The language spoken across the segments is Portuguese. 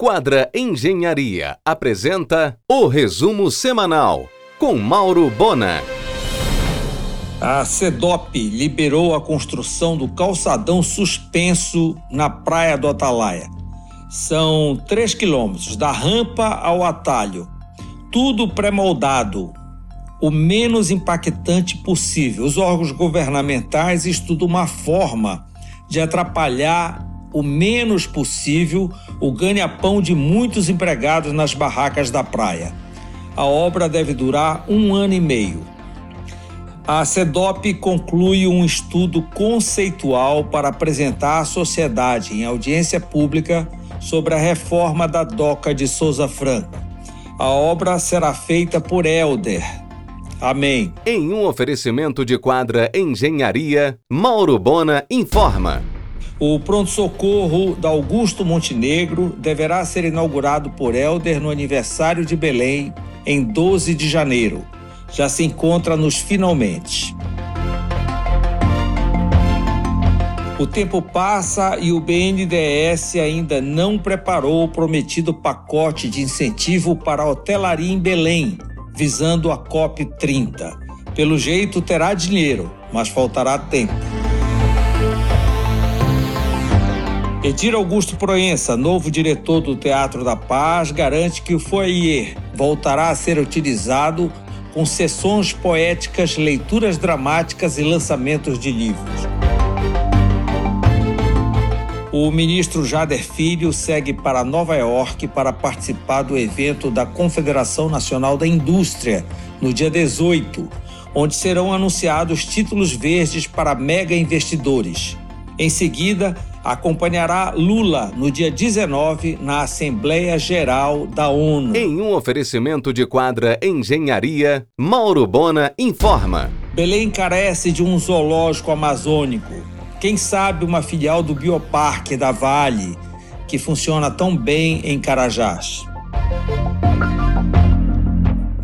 Quadra Engenharia apresenta o resumo semanal com Mauro Bona. A CEDOP liberou a construção do calçadão suspenso na Praia do Atalaia. São 3 quilômetros da rampa ao atalho, tudo pré-moldado, o menos impactante possível. Os órgãos governamentais estudam uma forma de atrapalhar o menos possível o ganha-pão de muitos empregados nas barracas da praia. A obra deve durar um ano e meio. A CEDOP conclui um estudo conceitual para apresentar à sociedade, em audiência pública, sobre a reforma da DOCA de Souza Franco. A obra será feita por Helder. Amém. Em um oferecimento de quadra Engenharia, Mauro Bona informa. O pronto-socorro da Augusto Montenegro deverá ser inaugurado por Helder no aniversário de Belém, em 12 de janeiro. Já se encontra nos finalmente. O tempo passa e o BNDES ainda não preparou o prometido pacote de incentivo para a hotelaria em Belém, visando a COP 30. Pelo jeito terá dinheiro, mas faltará tempo. Edir Augusto Proença, novo diretor do Teatro da Paz, garante que o foyer voltará a ser utilizado com sessões poéticas, leituras dramáticas e lançamentos de livros. O ministro Jader Filho segue para Nova York para participar do evento da Confederação Nacional da Indústria no dia 18, onde serão anunciados títulos verdes para mega investidores. Em seguida, acompanhará Lula no dia 19 na Assembleia Geral da ONU. Em um oferecimento de quadra Engenharia, Mauro Bona informa. Belém carece de um zoológico amazônico. Quem sabe uma filial do Bioparque da Vale, que funciona tão bem em Carajás.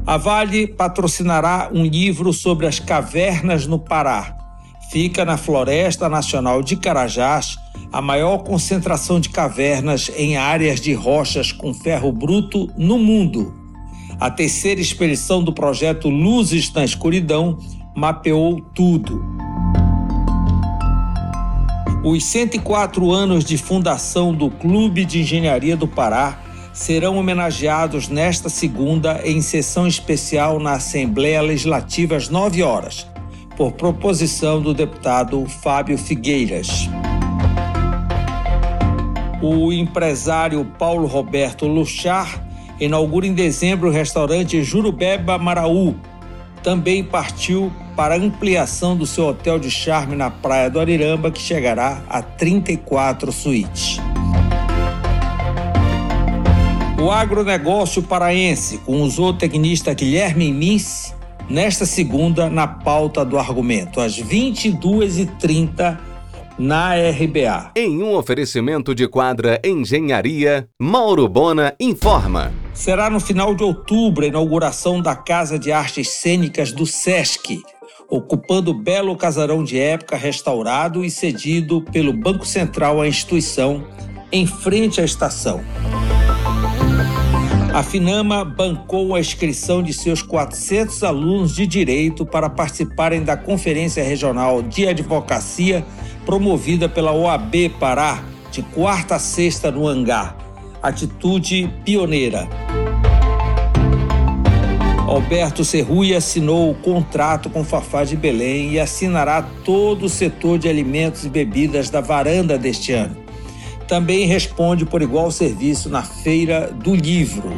A Vale patrocinará um livro sobre as cavernas no Pará. Fica na Floresta Nacional de Carajás a maior concentração de cavernas em áreas de rochas com ferro bruto no mundo. A terceira expedição do projeto Luzes na Escuridão mapeou tudo. Os 104 anos de fundação do Clube de Engenharia do Pará serão homenageados nesta segunda em sessão especial na Assembleia Legislativa às 9 horas, por proposição do deputado Fábio Figueiras o empresário Paulo Roberto Luchar inaugura em dezembro o restaurante Jurubeba Maraú. Também partiu para a ampliação do seu hotel de charme na Praia do Ariramba, que chegará a 34 suítes. O agronegócio paraense, com o zootecnista Guilherme Mince, nesta segunda, na pauta do argumento, às 22h30 na RBA. Em um oferecimento de quadra Engenharia, Mauro Bona informa. Será no final de outubro a inauguração da Casa de Artes Cênicas do SESC, ocupando o belo casarão de época restaurado e cedido pelo Banco Central à instituição, em frente à estação. A Finama bancou a inscrição de seus 400 alunos de direito para participarem da Conferência Regional de Advocacia promovida pela OAB Pará, de quarta a sexta no hangar. Atitude pioneira. Alberto Serrui assinou o contrato com Fafá de Belém e assinará todo o setor de alimentos e bebidas da varanda deste ano. Também responde por igual serviço na Feira do Livro.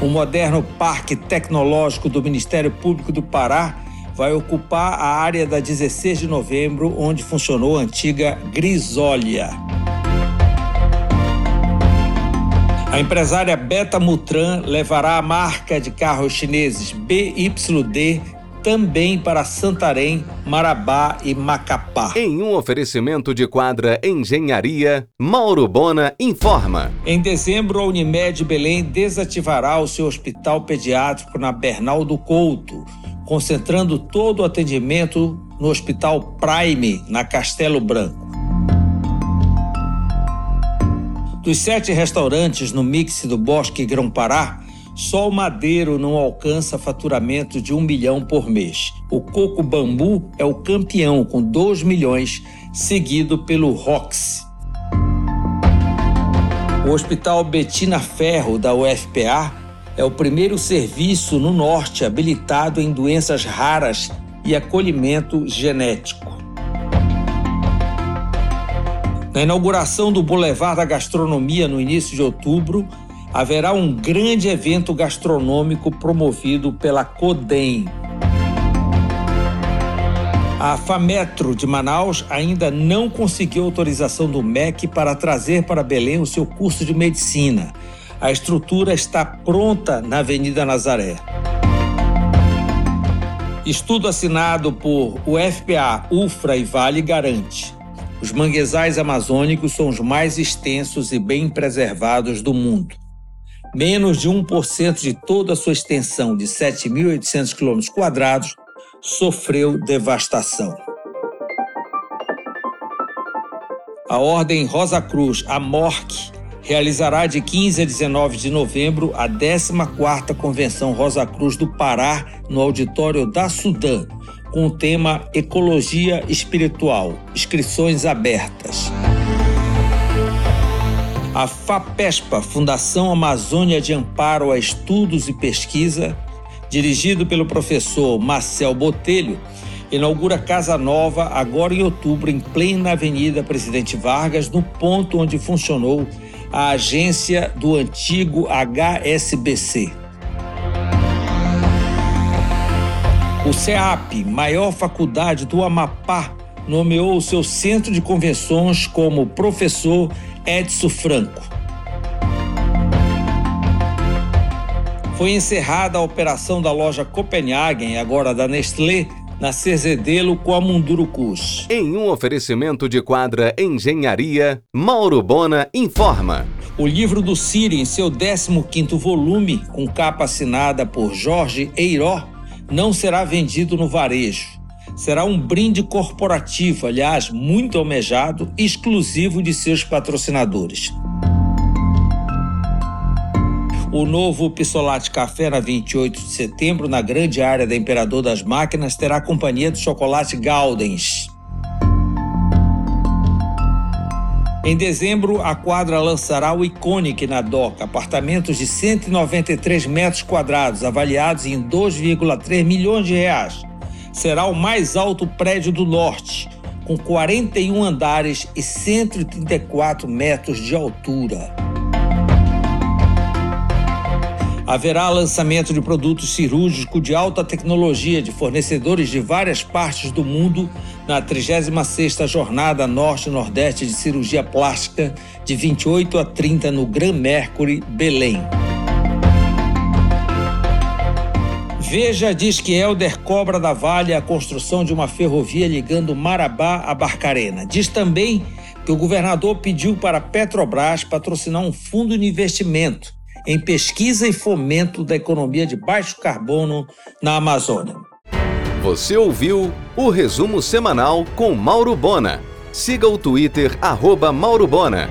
O moderno Parque Tecnológico do Ministério Público do Pará vai ocupar a área da 16 de novembro, onde funcionou a antiga Grisólia. A empresária Beta Mutran levará a marca de carros chineses BYD também para Santarém, Marabá e Macapá. Em um oferecimento de quadra Engenharia, Mauro Bona informa. Em dezembro, a Unimed Belém desativará o seu hospital pediátrico na Bernal do Couto concentrando todo o atendimento no Hospital Prime, na Castelo Branco. Dos sete restaurantes no mix do Bosque Grão-Pará, só o Madeiro não alcança faturamento de um milhão por mês. O Coco Bambu é o campeão, com 2 milhões, seguido pelo Rox. O Hospital Betina Ferro, da UFPA, é o primeiro serviço no Norte habilitado em doenças raras e acolhimento genético. Na inauguração do Boulevard da Gastronomia no início de outubro, haverá um grande evento gastronômico promovido pela CODEM. A FAMetro de Manaus ainda não conseguiu autorização do MEC para trazer para Belém o seu curso de medicina. A estrutura está pronta na Avenida Nazaré. Estudo assinado por UFPA, UFRA e Vale garante os manguezais amazônicos são os mais extensos e bem preservados do mundo. Menos de 1% de toda a sua extensão de 7.800 km sofreu devastação. A Ordem Rosa Cruz, a MORC, realizará de 15 a 19 de novembro a 14ª Convenção Rosa Cruz do Pará no auditório da Sudã, com o tema Ecologia Espiritual, inscrições abertas. A FAPESPA, Fundação Amazônia de Amparo a Estudos e Pesquisa, dirigido pelo professor Marcel Botelho, inaugura Casa Nova agora em outubro, em plena Avenida Presidente Vargas, no ponto onde funcionou a agência do antigo HSBC. O CEAP, maior faculdade do Amapá, nomeou o seu centro de convenções como professor Edson Franco. Foi encerrada a operação da loja Copenhagen, agora da Nestlé, na Cerzedelo com a Mundurucus. Em um oferecimento de quadra Engenharia, Mauro Bona informa. O livro do Siri, em seu 15º volume, com capa assinada por Jorge Eiró, não será vendido no varejo. Será um brinde corporativo, aliás, muito almejado, exclusivo de seus patrocinadores. O novo Pissolate Café, na 28 de setembro, na grande área da Imperador das Máquinas, terá a companhia do chocolate Gaudens. Em dezembro, a quadra lançará o Iconic na DOCA, apartamentos de 193 metros quadrados, avaliados em 2,3 milhões de reais. Será o mais alto prédio do norte, com 41 andares e 134 metros de altura. Haverá lançamento de produtos cirúrgicos de alta tecnologia de fornecedores de várias partes do mundo na 36ª Jornada Norte-Nordeste de Cirurgia Plástica de 28 a 30 no Gran Mercury, Belém. Veja diz que Helder cobra da Vale a construção de uma ferrovia ligando Marabá a Barcarena. Diz também que o governador pediu para a Petrobras patrocinar um fundo de investimento em pesquisa e fomento da economia de baixo carbono na Amazônia. Você ouviu o resumo semanal com Mauro Bona. Siga o Twitter, arroba Mauro Bona.